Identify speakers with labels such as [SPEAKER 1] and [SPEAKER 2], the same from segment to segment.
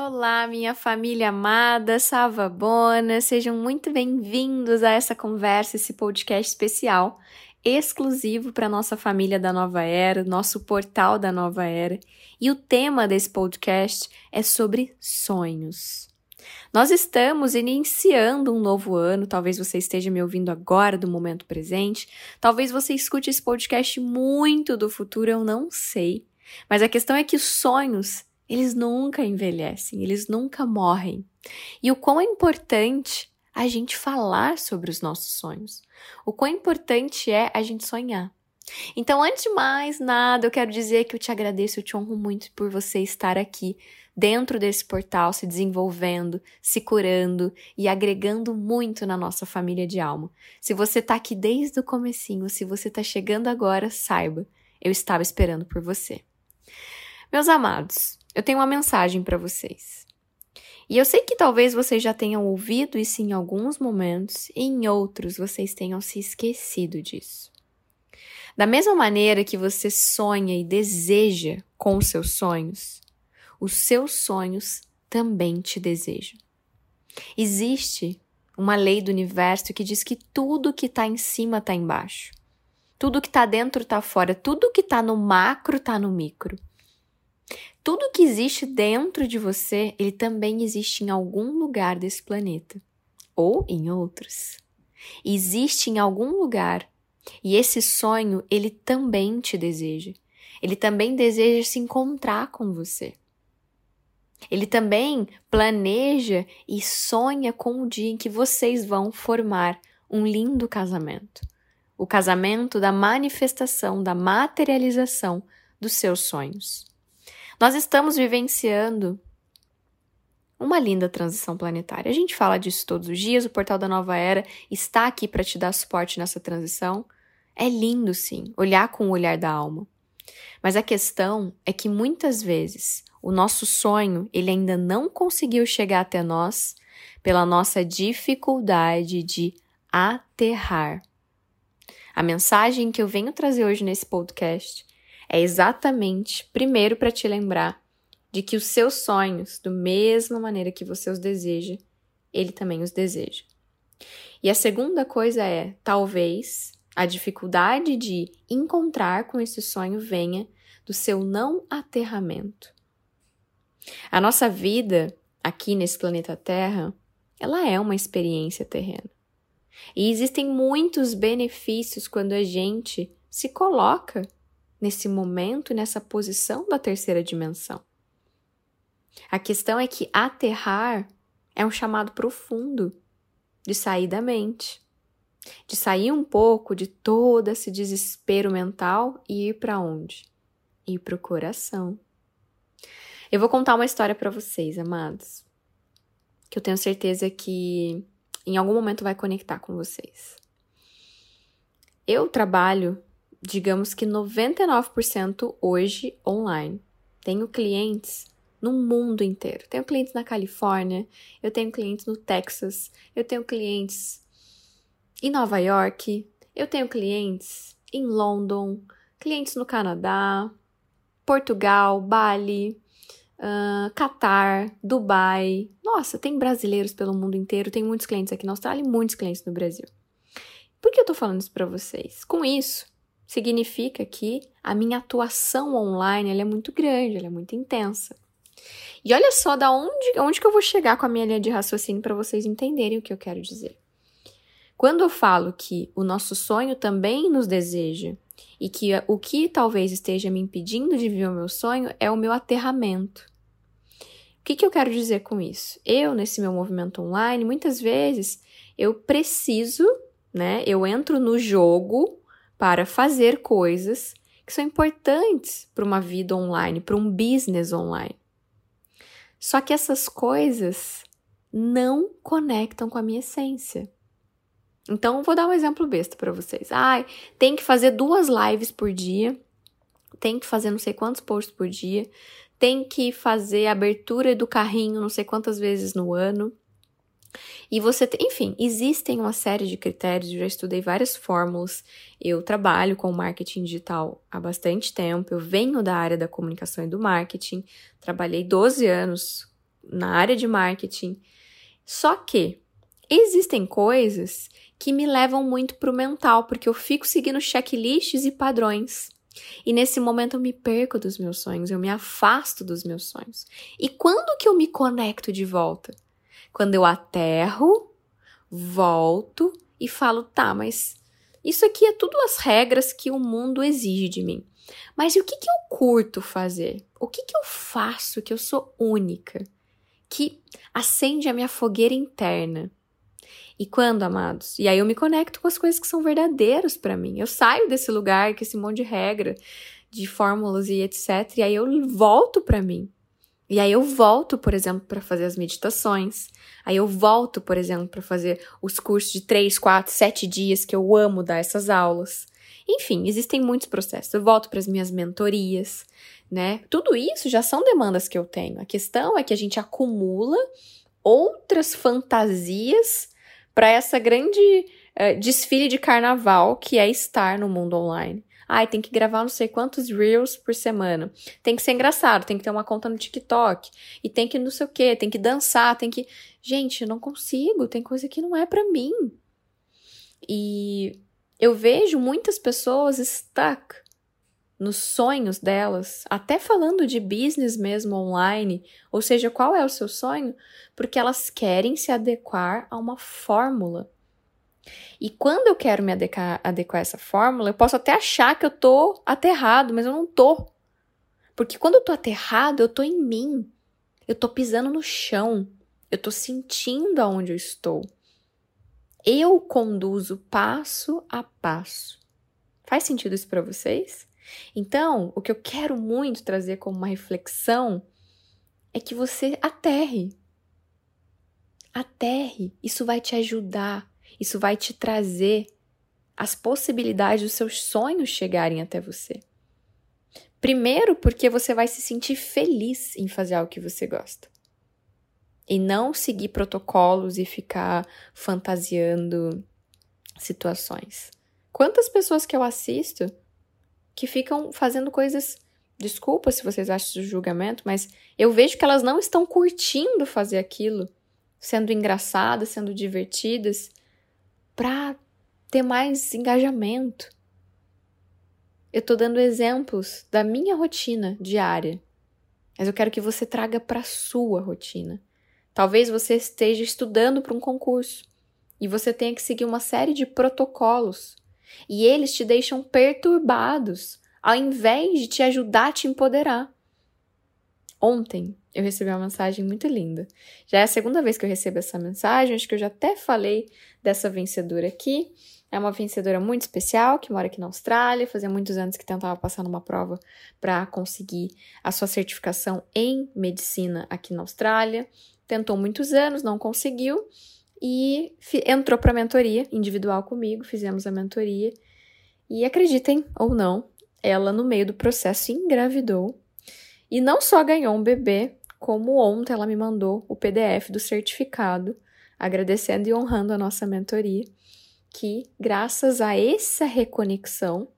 [SPEAKER 1] Olá, minha família amada, Savabona, sejam muito bem-vindos a essa conversa, esse podcast especial, exclusivo para nossa família da Nova Era, nosso portal da Nova Era. E o tema desse podcast é sobre sonhos. Nós estamos iniciando um novo ano, talvez você esteja me ouvindo agora do momento presente, talvez você escute esse podcast muito do futuro, eu não sei. Mas a questão é que sonhos eles nunca envelhecem, eles nunca morrem. E o quão é importante a gente falar sobre os nossos sonhos. O quão importante é a gente sonhar. Então, antes de mais nada, eu quero dizer que eu te agradeço, eu te honro muito por você estar aqui dentro desse portal, se desenvolvendo, se curando e agregando muito na nossa família de alma. Se você está aqui desde o comecinho, se você está chegando agora, saiba, eu estava esperando por você. Meus amados, eu tenho uma mensagem para vocês. E eu sei que talvez vocês já tenham ouvido isso em alguns momentos e em outros vocês tenham se esquecido disso. Da mesma maneira que você sonha e deseja com os seus sonhos, os seus sonhos também te desejam. Existe uma lei do universo que diz que tudo que está em cima está embaixo. Tudo que está dentro está fora. Tudo que está no macro está no micro. Tudo que existe dentro de você, ele também existe em algum lugar desse planeta ou em outros. Existe em algum lugar e esse sonho ele também te deseja. Ele também deseja se encontrar com você. Ele também planeja e sonha com o dia em que vocês vão formar um lindo casamento. O casamento da manifestação, da materialização dos seus sonhos. Nós estamos vivenciando uma linda transição planetária. A gente fala disso todos os dias, o Portal da Nova Era está aqui para te dar suporte nessa transição. É lindo, sim, olhar com o olhar da alma. Mas a questão é que muitas vezes o nosso sonho ele ainda não conseguiu chegar até nós pela nossa dificuldade de aterrar. A mensagem que eu venho trazer hoje nesse podcast é exatamente, primeiro, para te lembrar de que os seus sonhos, da mesma maneira que você os deseja, ele também os deseja. E a segunda coisa é, talvez, a dificuldade de encontrar com esse sonho venha do seu não aterramento. A nossa vida aqui nesse planeta Terra, ela é uma experiência terrena. E existem muitos benefícios quando a gente se coloca nesse momento, nessa posição da terceira dimensão. A questão é que aterrar é um chamado profundo de sair da mente, de sair um pouco de todo esse desespero mental e ir para onde? Ir para o coração. Eu vou contar uma história para vocês, amados, que eu tenho certeza que em algum momento vai conectar com vocês. Eu trabalho digamos que 99% hoje online. Tenho clientes no mundo inteiro. Tenho clientes na Califórnia, eu tenho clientes no Texas, eu tenho clientes em Nova York, eu tenho clientes em London, clientes no Canadá, Portugal, Bali, uh, Dubai. Nossa, tem brasileiros pelo mundo inteiro, tem muitos clientes aqui na Austrália e muitos clientes no Brasil. Por que eu tô falando isso para vocês? Com isso, significa que a minha atuação online é muito grande, é muito intensa. E olha só da onde, onde que eu vou chegar com a minha linha de raciocínio para vocês entenderem o que eu quero dizer. Quando eu falo que o nosso sonho também nos deseja e que o que talvez esteja me impedindo de viver o meu sonho é o meu aterramento. O que, que eu quero dizer com isso? Eu, nesse meu movimento online, muitas vezes eu preciso, né? Eu entro no jogo para fazer coisas que são importantes para uma vida online, para um business online. Só que essas coisas não conectam com a minha essência. Então, vou dar um exemplo besta para vocês. Ai, tem que fazer duas lives por dia, tem que fazer não sei quantos posts por dia, tem que fazer abertura do carrinho não sei quantas vezes no ano. E você, enfim, existem uma série de critérios, eu já estudei várias fórmulas. Eu trabalho com marketing digital há bastante tempo, eu venho da área da comunicação e do marketing, trabalhei 12 anos na área de marketing. Só que existem coisas que me levam muito pro mental, porque eu fico seguindo checklists e padrões. E nesse momento eu me perco dos meus sonhos, eu me afasto dos meus sonhos. E quando que eu me conecto de volta? Quando eu aterro, volto e falo, tá, mas isso aqui é tudo as regras que o mundo exige de mim. Mas e o que, que eu curto fazer? O que, que eu faço que eu sou única? Que acende a minha fogueira interna? E quando, amados? E aí eu me conecto com as coisas que são verdadeiras para mim. Eu saio desse lugar, com esse monte de regra, de fórmulas e etc. E aí eu volto para mim. E aí eu volto, por exemplo, para fazer as meditações. Aí eu volto, por exemplo, para fazer os cursos de 3, 4, 7 dias que eu amo dar essas aulas. Enfim, existem muitos processos. Eu volto para as minhas mentorias, né? Tudo isso já são demandas que eu tenho. A questão é que a gente acumula outras fantasias para essa grande uh, desfile de carnaval que é estar no mundo online. Ai, tem que gravar não sei quantos reels por semana. Tem que ser engraçado, tem que ter uma conta no TikTok. E tem que não sei o quê, tem que dançar, tem que. Gente, eu não consigo, tem coisa que não é para mim. E eu vejo muitas pessoas stuck nos sonhos delas, até falando de business mesmo online, ou seja, qual é o seu sonho? Porque elas querem se adequar a uma fórmula. E quando eu quero me adequar, adequar a essa fórmula, eu posso até achar que eu tô aterrado, mas eu não tô. Porque quando eu tô aterrado, eu tô em mim. Eu tô pisando no chão. Eu tô sentindo aonde eu estou. Eu conduzo passo a passo. Faz sentido isso para vocês? Então, o que eu quero muito trazer como uma reflexão é que você aterre. Aterre. Isso vai te ajudar isso vai te trazer as possibilidades dos seus sonhos chegarem até você. Primeiro, porque você vai se sentir feliz em fazer algo que você gosta. E não seguir protocolos e ficar fantasiando situações. Quantas pessoas que eu assisto que ficam fazendo coisas. Desculpa se vocês acham isso julgamento, mas eu vejo que elas não estão curtindo fazer aquilo, sendo engraçadas, sendo divertidas, para ter mais engajamento. Eu estou dando exemplos da minha rotina diária, mas eu quero que você traga para sua rotina. Talvez você esteja estudando para um concurso e você tenha que seguir uma série de protocolos e eles te deixam perturbados ao invés de te ajudar a te empoderar. Ontem eu recebi uma mensagem muito linda. Já é a segunda vez que eu recebo essa mensagem, acho que eu já até falei dessa vencedora aqui. É uma vencedora muito especial que mora aqui na Austrália, fazia muitos anos que tentava passar numa prova para conseguir a sua certificação em medicina aqui na Austrália. Tentou muitos anos, não conseguiu e entrou para a mentoria individual comigo, fizemos a mentoria. E acreditem ou não, ela no meio do processo engravidou e não só ganhou um bebê, como ontem ela me mandou o PDF do certificado, agradecendo e honrando a nossa mentoria, que graças a essa reconexão,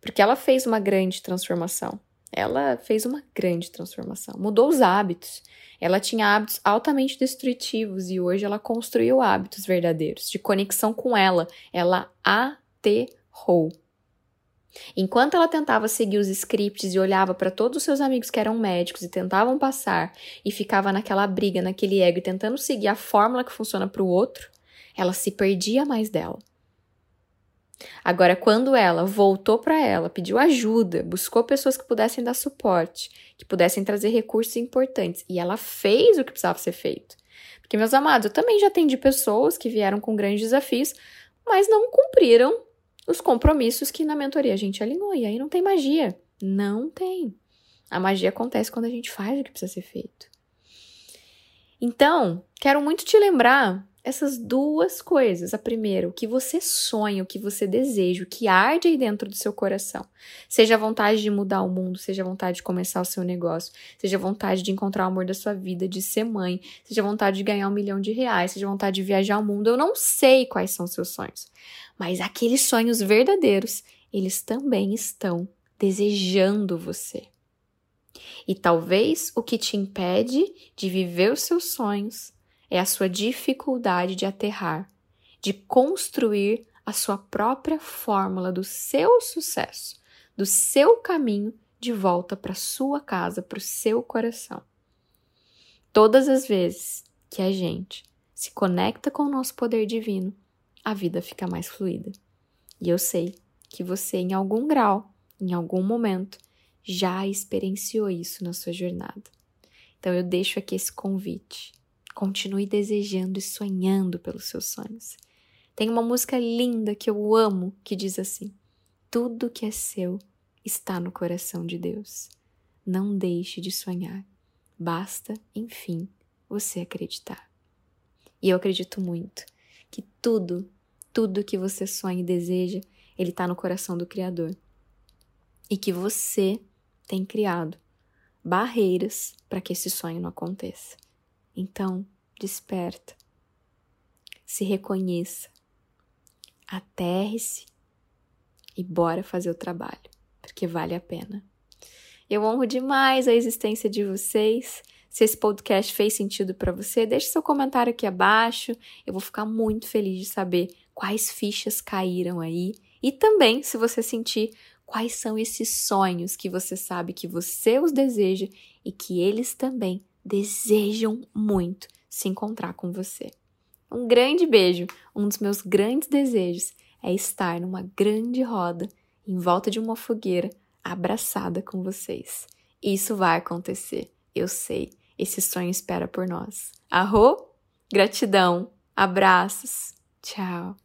[SPEAKER 1] porque ela fez uma grande transformação. Ela fez uma grande transformação, mudou os hábitos. Ela tinha hábitos altamente destrutivos e hoje ela construiu hábitos verdadeiros de conexão com ela. Ela aterrou. Enquanto ela tentava seguir os scripts e olhava para todos os seus amigos que eram médicos e tentavam passar e ficava naquela briga, naquele ego tentando seguir a fórmula que funciona para o outro, ela se perdia mais dela. Agora, quando ela voltou para ela, pediu ajuda, buscou pessoas que pudessem dar suporte, que pudessem trazer recursos importantes, e ela fez o que precisava ser feito. Porque, meus amados, eu também já atendi pessoas que vieram com grandes desafios, mas não cumpriram os compromissos que na mentoria a gente alinhou. E aí não tem magia. Não tem. A magia acontece quando a gente faz o que precisa ser feito. Então, quero muito te lembrar essas duas coisas. A primeira, o que você sonha, o que você deseja, o que arde aí dentro do seu coração. Seja a vontade de mudar o mundo, seja a vontade de começar o seu negócio, seja a vontade de encontrar o amor da sua vida, de ser mãe, seja a vontade de ganhar um milhão de reais, seja a vontade de viajar o mundo. Eu não sei quais são seus sonhos, mas aqueles sonhos verdadeiros, eles também estão desejando você. E talvez o que te impede de viver os seus sonhos é a sua dificuldade de aterrar, de construir a sua própria fórmula do seu sucesso, do seu caminho de volta para sua casa, para o seu coração. Todas as vezes que a gente se conecta com o nosso poder divino, a vida fica mais fluida. E eu sei que você, em algum grau, em algum momento, já experienciou isso na sua jornada. Então eu deixo aqui esse convite. Continue desejando e sonhando pelos seus sonhos. Tem uma música linda que eu amo que diz assim: Tudo que é seu está no coração de Deus. Não deixe de sonhar. Basta, enfim, você acreditar. E eu acredito muito que tudo, tudo que você sonha e deseja, ele está no coração do Criador. E que você tem criado barreiras para que esse sonho não aconteça. Então, desperta. Se reconheça. Aterre-se e bora fazer o trabalho, porque vale a pena. Eu honro demais a existência de vocês. Se esse podcast fez sentido para você, deixe seu comentário aqui abaixo. Eu vou ficar muito feliz de saber quais fichas caíram aí e também se você sentir quais são esses sonhos que você sabe que você os deseja e que eles também desejam muito se encontrar com você. Um grande beijo. Um dos meus grandes desejos é estar numa grande roda em volta de uma fogueira abraçada com vocês. Isso vai acontecer, eu sei. Esse sonho espera por nós. Arro, gratidão, abraços, tchau.